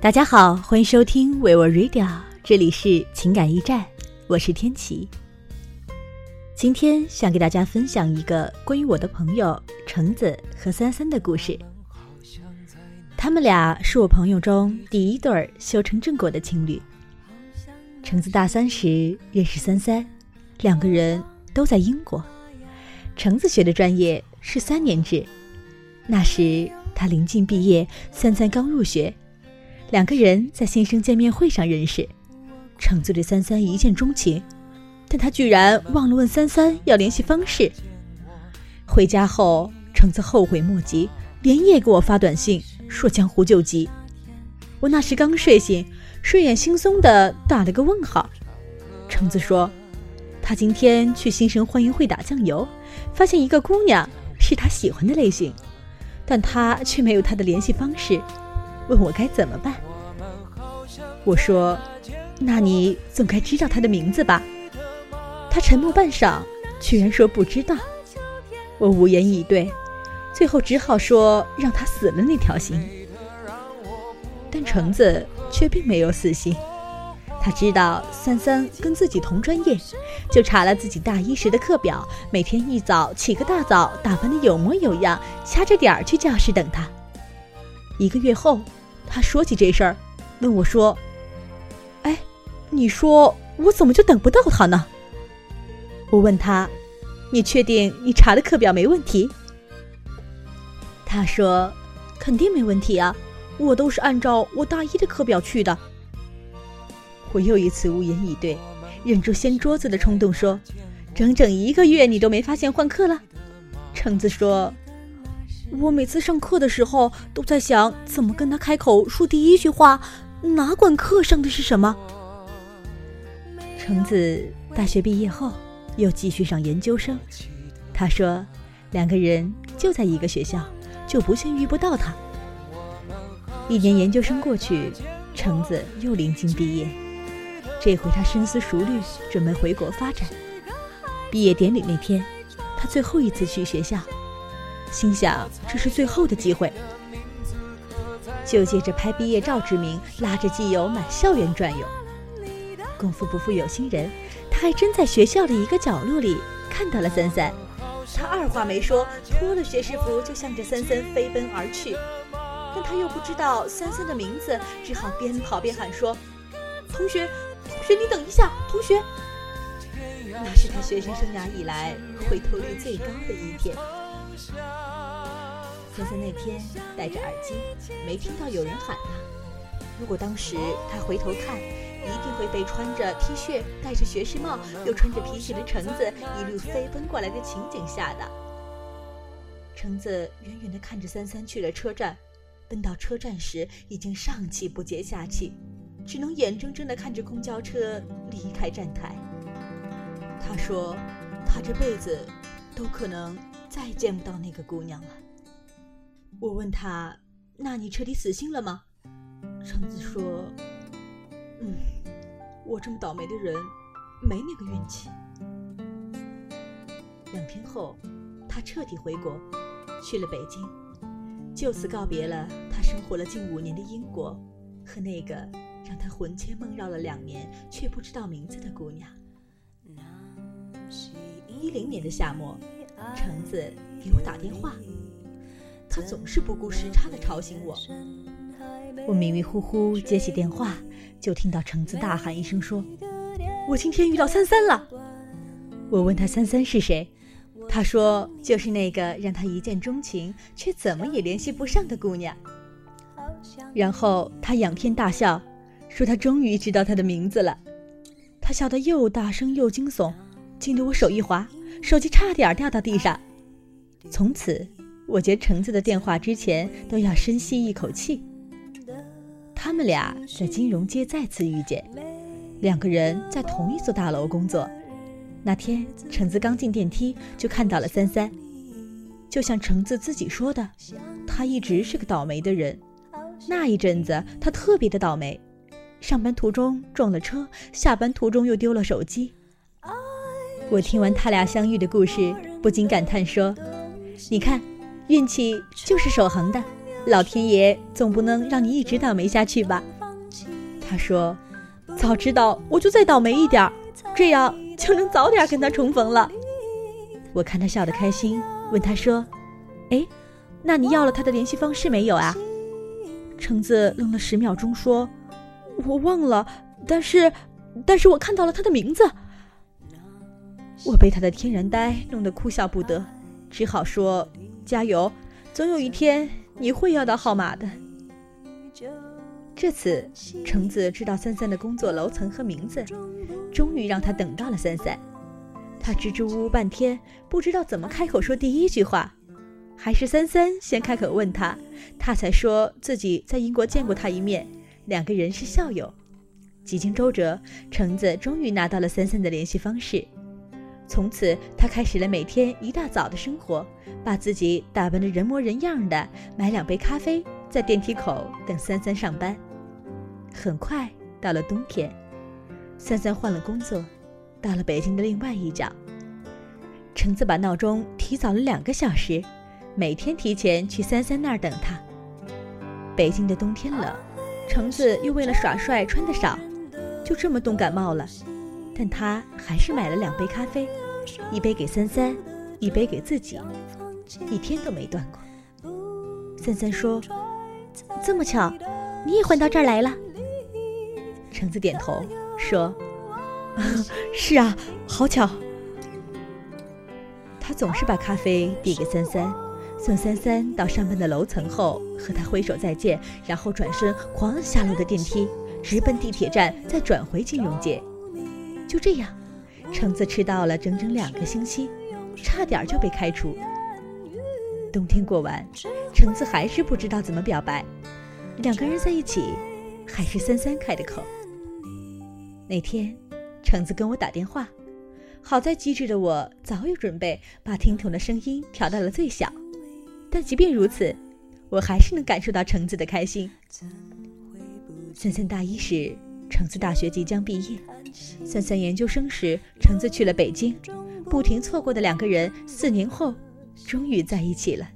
大家好，欢迎收听维我 Radio，这里是情感驿站，我是天琪。今天想给大家分享一个关于我的朋友橙子和三三的故事。他们俩是我朋友中第一对修成正果的情侣。橙子大三时认识三三，两个人都在英国。橙子学的专业是三年制，那时他临近毕业，三三刚入学。两个人在新生见面会上认识，橙子对三三一见钟情，但他居然忘了问三三要联系方式。回家后，橙子后悔莫及，连夜给我发短信说江湖救急。我那时刚睡醒，睡眼惺忪的打了个问号。橙子说，他今天去新生欢迎会打酱油，发现一个姑娘是他喜欢的类型，但他却没有她的联系方式。问我该怎么办？我说：“那你总该知道他的名字吧？”他沉默半晌，居然说不知道。我无言以对，最后只好说让他死了那条心。但橙子却并没有死心，他知道三三跟自己同专业，就查了自己大一时的课表，每天一早起个大早，打扮的有模有样，掐着点儿去教室等他。一个月后。他说起这事儿，问我说：“哎，你说我怎么就等不到他呢？”我问他：“你确定你查的课表没问题？”他说：“肯定没问题啊，我都是按照我大一的课表去的。”我又一次无言以对，忍住掀桌子的冲动说：“整整一个月你都没发现换课了？”橙子说。我每次上课的时候都在想怎么跟他开口说第一句话，哪管课上的是什么。橙子大学毕业后又继续上研究生，他说两个人就在一个学校，就不信遇不到他。一年研究生过去，橙子又临近毕业，这回他深思熟虑，准备回国发展。毕业典礼那天，他最后一次去学校。心想这是最后的机会，就借着拍毕业照之名，拉着基友满校园转悠。功夫不负有心人，他还真在学校的一个角落里看到了三三。他二话没说，脱了学士服就向着三三飞奔而去。但他又不知道三三的名字，只好边跑边喊说：“同学，同学，你等一下，同学。”那是他学生生涯以来回头率最高的一天。三三那天戴着耳机，没听到有人喊他。如果当时他回头看，一定会被穿着 T 恤、戴着学士帽又穿着皮鞋的橙子一路飞奔过来的情景吓到。橙子远远地看着三三去了车站，奔到车站时已经上气不接下气，只能眼睁睁地看着公交车离开站台。他说：“他这辈子都可能再也见不到那个姑娘了。”我问他：“那你彻底死心了吗？”橙子说：“嗯，我这么倒霉的人，没那个运气。”两天后，他彻底回国，去了北京，就此告别了他生活了近五年的英国和那个让他魂牵梦绕了两年却不知道名字的姑娘。一零年的夏末，橙子给我打电话。他总是不顾时差的吵醒我。我迷迷糊糊接起电话，就听到橙子大喊一声说：“我今天遇到三三了。”我问他三三是谁，他说就是那个让他一见钟情却怎么也联系不上的姑娘。然后他仰天大笑，说他终于知道她的名字了。他笑得又大声又惊悚，惊得我手一滑，手机差点掉到地上。从此。我接橙子的电话之前都要深吸一口气。他们俩在金融街再次遇见，两个人在同一座大楼工作。那天，橙子刚进电梯就看到了三三。就像橙子自己说的，他一直是个倒霉的人。那一阵子，他特别的倒霉，上班途中撞了车，下班途中又丢了手机。我听完他俩相遇的故事，不禁感叹说：“你看。”运气就是守恒的，老天爷总不能让你一直倒霉下去吧？他说：“早知道我就再倒霉一点儿，这样就能早点跟他重逢了。”我看他笑得开心，问他说：“哎，那你要了他的联系方式没有啊？”橙子愣了十秒钟，说：“我忘了，但是，但是我看到了他的名字。”我被他的天然呆弄得哭笑不得，只好说：“加油，总有一天你会要到号码的。”这次橙子知道三三的工作楼层和名字，终于让他等到了三三。他支支吾吾半天，不知道怎么开口说第一句话，还是三三先开口问他，他才说自己在英国见过他一面，两个人是校友。几经周折，橙子终于拿到了三三的联系方式。从此，他开始了每天一大早的生活，把自己打扮得人模人样的，买两杯咖啡，在电梯口等三三上班。很快到了冬天，三三换了工作，到了北京的另外一角。橙子把闹钟提早了两个小时，每天提前去三三那儿等他。北京的冬天冷，橙子又为了耍帅穿得少，就这么冻感冒了。但他还是买了两杯咖啡，一杯给三三，一杯给自己，一天都没断过。三三说：“这么巧，你也换到这儿来了。”橙子点头说：“是啊，好巧。”他总是把咖啡递给三三，送三三到上班的楼层后，和他挥手再见，然后转身狂下楼的电梯，直奔地铁站，再转回金融街。就这样，橙子迟到了整整两个星期，差点就被开除。冬天过完，橙子还是不知道怎么表白。两个人在一起，还是三三开的口。那天，橙子跟我打电话，好在机智的我早有准备，把听筒的声音调到了最小。但即便如此，我还是能感受到橙子的开心。三三大一时。橙子大学即将毕业，三三研究生时，橙子去了北京，不停错过的两个人，四年后终于在一起了。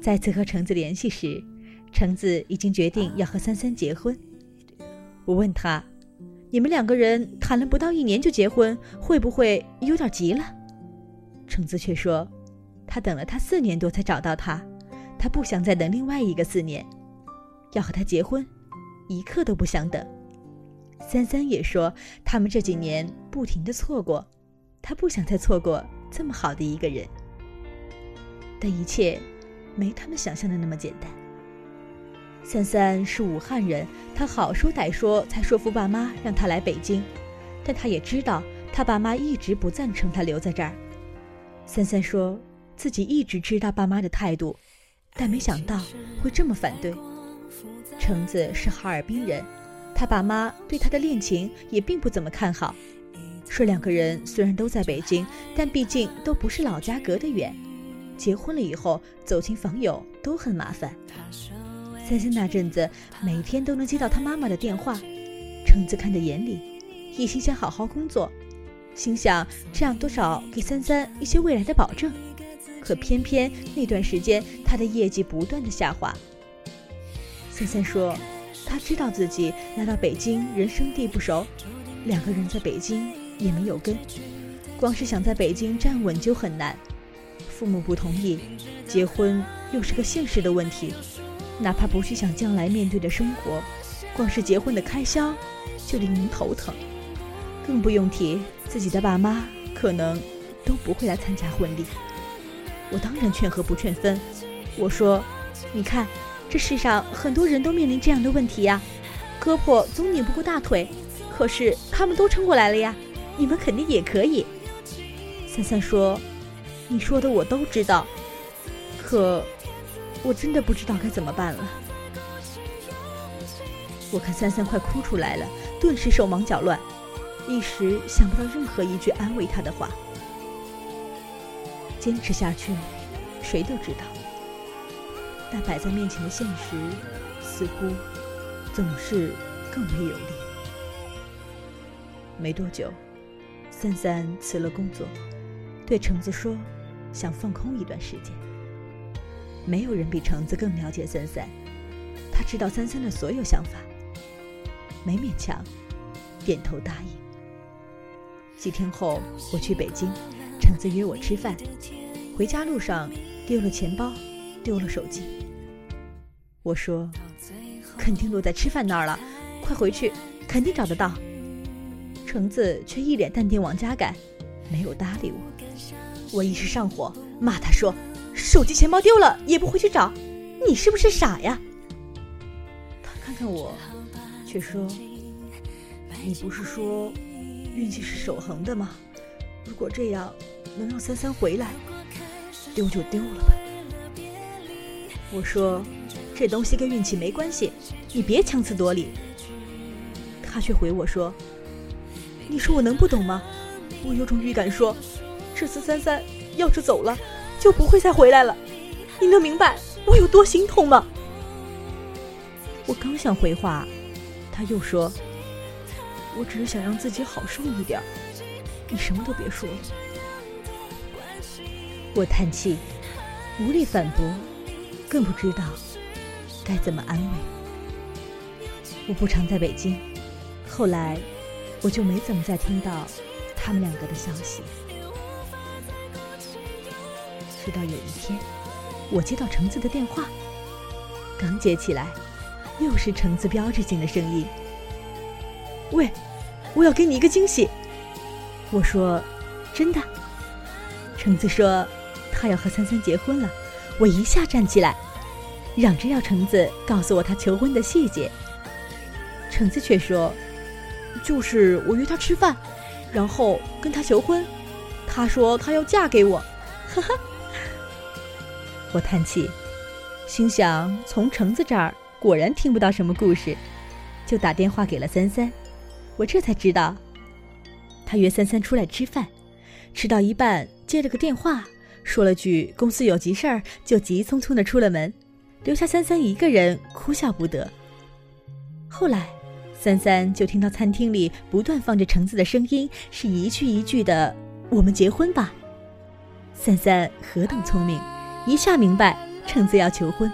再次和橙子联系时，橙子已经决定要和三三结婚。我问他：“你们两个人谈了不到一年就结婚，会不会有点急了？”橙子却说：“他等了他四年多才找到他，他不想再等另外一个四年，要和他结婚。”一刻都不想等。三三也说，他们这几年不停的错过，他不想再错过这么好的一个人。但一切没他们想象的那么简单。三三是武汉人，他好说歹说才说服爸妈让他来北京，但他也知道他爸妈一直不赞成他留在这儿。三三说自己一直知道爸妈的态度，但没想到会这么反对。橙子是哈尔滨人，他爸妈对他的恋情也并不怎么看好，说两个人虽然都在北京，但毕竟都不是老家，隔得远，结婚了以后走亲访友都很麻烦。三三那阵子每天都能接到他妈妈的电话，橙子看在眼里，一心想好好工作，心想这样多少给三三一些未来的保证，可偏偏那段时间他的业绩不断的下滑。三三说：“他知道自己来到北京，人生地不熟，两个人在北京也没有根，光是想在北京站稳就很难。父母不同意，结婚又是个现实的问题。哪怕不去想将来面对的生活，光是结婚的开销就令人头疼。更不用提自己的爸妈可能都不会来参加婚礼。我当然劝和不劝分。我说，你看。”这世上很多人都面临这样的问题呀，胳膊总拧不过大腿，可是他们都撑过来了呀，你们肯定也可以。三三说：“你说的我都知道，可我真的不知道该怎么办了。”我看三三快哭出来了，顿时手忙脚乱，一时想不到任何一句安慰他的话。坚持下去，谁都知道。但摆在面前的现实，似乎总是更为有利。没多久，三三辞了工作，对橙子说：“想放空一段时间。”没有人比橙子更了解三三，他知道三三的所有想法，没勉强，点头答应。几天后，我去北京，橙子约我吃饭，回家路上丢了钱包，丢了手机。我说，肯定落在吃饭那儿了，快回去，肯定找得到。橙子却一脸淡定往家赶，没有搭理我。我一时上火，骂他说：“手机钱包丢了也不回去找，你是不是傻呀？”他看看我，却说：“你不是说运气是守恒的吗？如果这样能让三三回来，丢就丢了吧。”我说：“这东西跟运气没关系，你别强词夺理。”他却回我说。你说我能不懂吗？我有种预感说，这次三三要是走了，就不会再回来了。你能明白我有多心痛吗？我刚想回话，他又说：“我只是想让自己好受一点，你什么都别说了。”我叹气，无力反驳，更不知道该怎么安慰。我不常在北京，后来。我就没怎么再听到他们两个的消息，直到有一天，我接到橙子的电话，刚接起来，又是橙子标志性的声音：“喂，我要给你一个惊喜。”我说：“真的？”橙子说：“他要和三三结婚了。”我一下站起来，嚷着要橙子告诉我他求婚的细节。橙子却说。就是我约他吃饭，然后跟他求婚，他说他要嫁给我，哈哈。我叹气，心想从橙子这儿果然听不到什么故事，就打电话给了三三。我这才知道，他约三三出来吃饭，吃到一半接了个电话，说了句公司有急事儿，就急匆匆的出了门，留下三三一个人哭笑不得。后来。三三就听到餐厅里不断放着橙子的声音，是一句一句的“我们结婚吧”。三三何等聪明，一下明白橙子要求婚。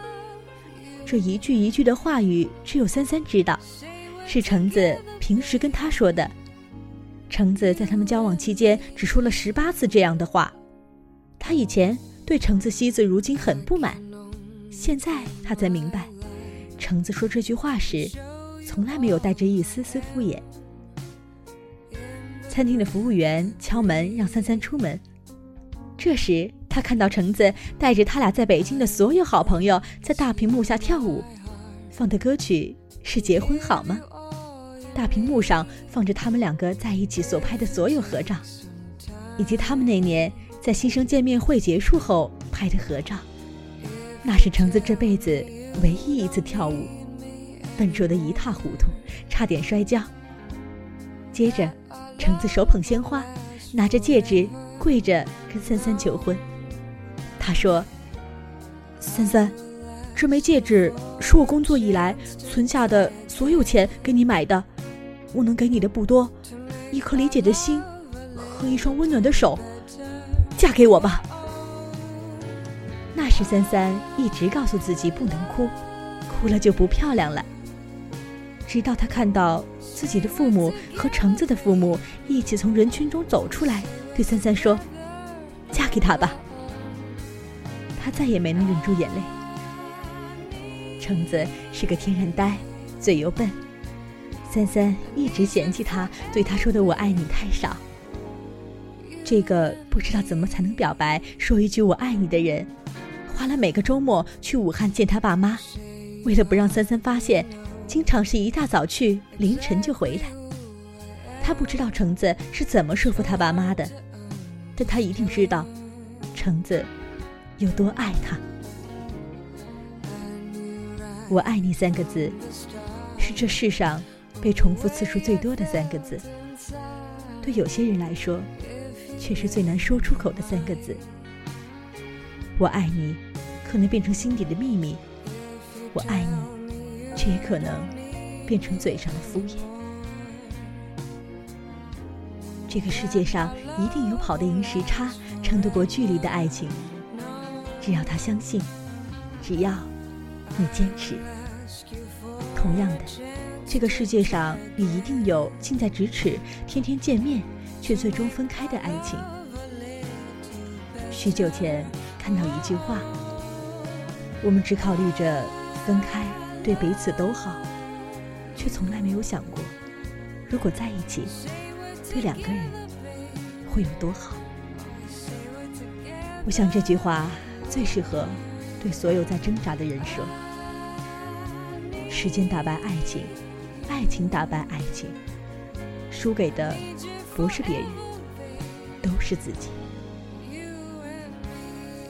这一句一句的话语，只有三三知道，是橙子平时跟他说的。橙子在他们交往期间只说了十八次这样的话。他以前对橙子惜字如金很不满，现在他才明白，橙子说这句话时。从来没有带着一丝丝敷衍。餐厅的服务员敲门让三三出门，这时他看到橙子带着他俩在北京的所有好朋友在大屏幕下跳舞，放的歌曲是《结婚好吗》。大屏幕上放着他们两个在一起所拍的所有合照，以及他们那年在新生见面会结束后拍的合照。那是橙子这辈子唯一一次跳舞。笨拙的一塌糊涂，差点摔跤。接着，橙子手捧鲜花，拿着戒指，跪着跟三三求婚。他说：“三三，这枚戒指是我工作以来存下的所有钱给你买的。我能给你的不多，一颗理解的心和一双温暖的手。嫁给我吧。”那时，三三一直告诉自己不能哭，哭了就不漂亮了。直到他看到自己的父母和橙子的父母一起从人群中走出来，对三三说：“嫁给他吧。”他再也没能忍住眼泪。橙子是个天然呆，嘴又笨，三三一直嫌弃他，对他说的“我爱你”太少。这个不知道怎么才能表白说一句“我爱你”的人，花了每个周末去武汉见他爸妈，为了不让三三发现。经常是一大早去，凌晨就回来。他不知道橙子是怎么说服他爸妈的，但他一定知道，橙子有多爱他。我爱你三个字，是这世上被重复次数最多的三个字。对有些人来说，却是最难说出口的三个字。我爱你，可能变成心底的秘密。我爱你。却也可能变成嘴上的敷衍。这个世界上一定有跑得赢时差、撑得过距离的爱情。只要他相信，只要你坚持。同样的，这个世界上也一定有近在咫尺、天天见面却最终分开的爱情。许久前看到一句话：我们只考虑着分开对彼此都好，却从来没有想过，如果在一起，对两个人会有多好。我想这句话最适合对所有在挣扎的人说。时间打败爱情，爱情打败爱情，输给的不是别人，都是自己。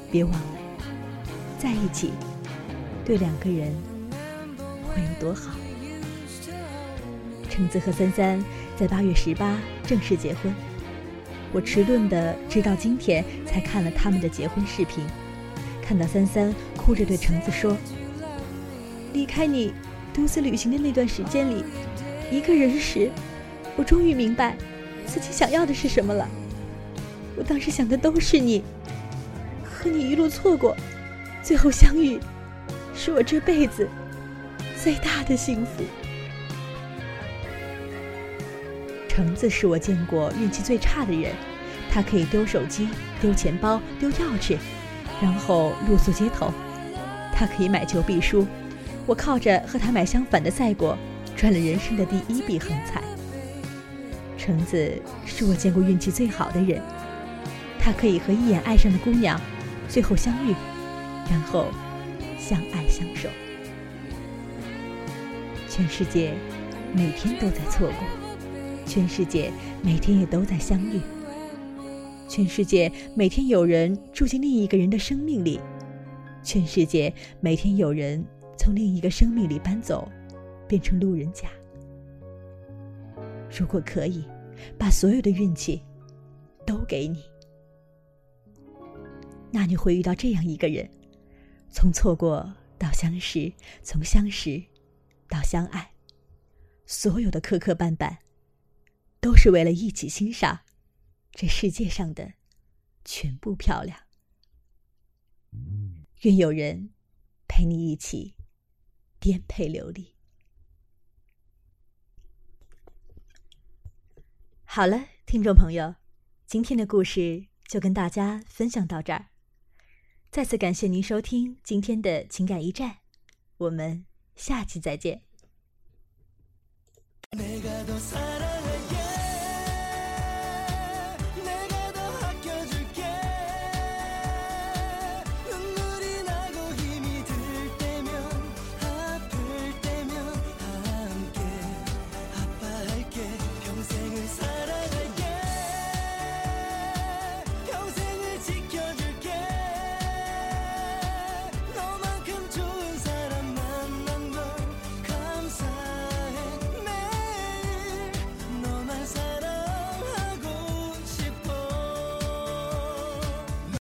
别忘了，在一起对两个人会有多好。橙子和三三在八月十八正式结婚，我迟钝的直到今天才看了他们的结婚视频，看到三三哭着对橙子说：“离开你。”独自旅行的那段时间里，一个人时，我终于明白自己想要的是什么了。我当时想的都是你，和你一路错过，最后相遇，是我这辈子最大的幸福。橙子是我见过运气最差的人，他可以丢手机、丢钱包、丢钥匙，然后露宿街头；他可以买球必输。我靠着和他买相反的赛果，赚了人生的第一笔横财。橙子是我见过运气最好的人，他可以和一眼爱上的姑娘，最后相遇，然后相爱相守。全世界每天都在错过，全世界每天也都在相遇，全世界每天有人住进另一个人的生命里，全世界每天有人。从另一个生命里搬走，变成路人甲。如果可以，把所有的运气都给你，那你会遇到这样一个人：从错过到相识，从相识到相爱，所有的磕磕绊绊，都是为了一起欣赏这世界上的全部漂亮。愿有人陪你一起。颠沛流离。好了，听众朋友，今天的故事就跟大家分享到这儿。再次感谢您收听今天的情感驿站，我们下期再见。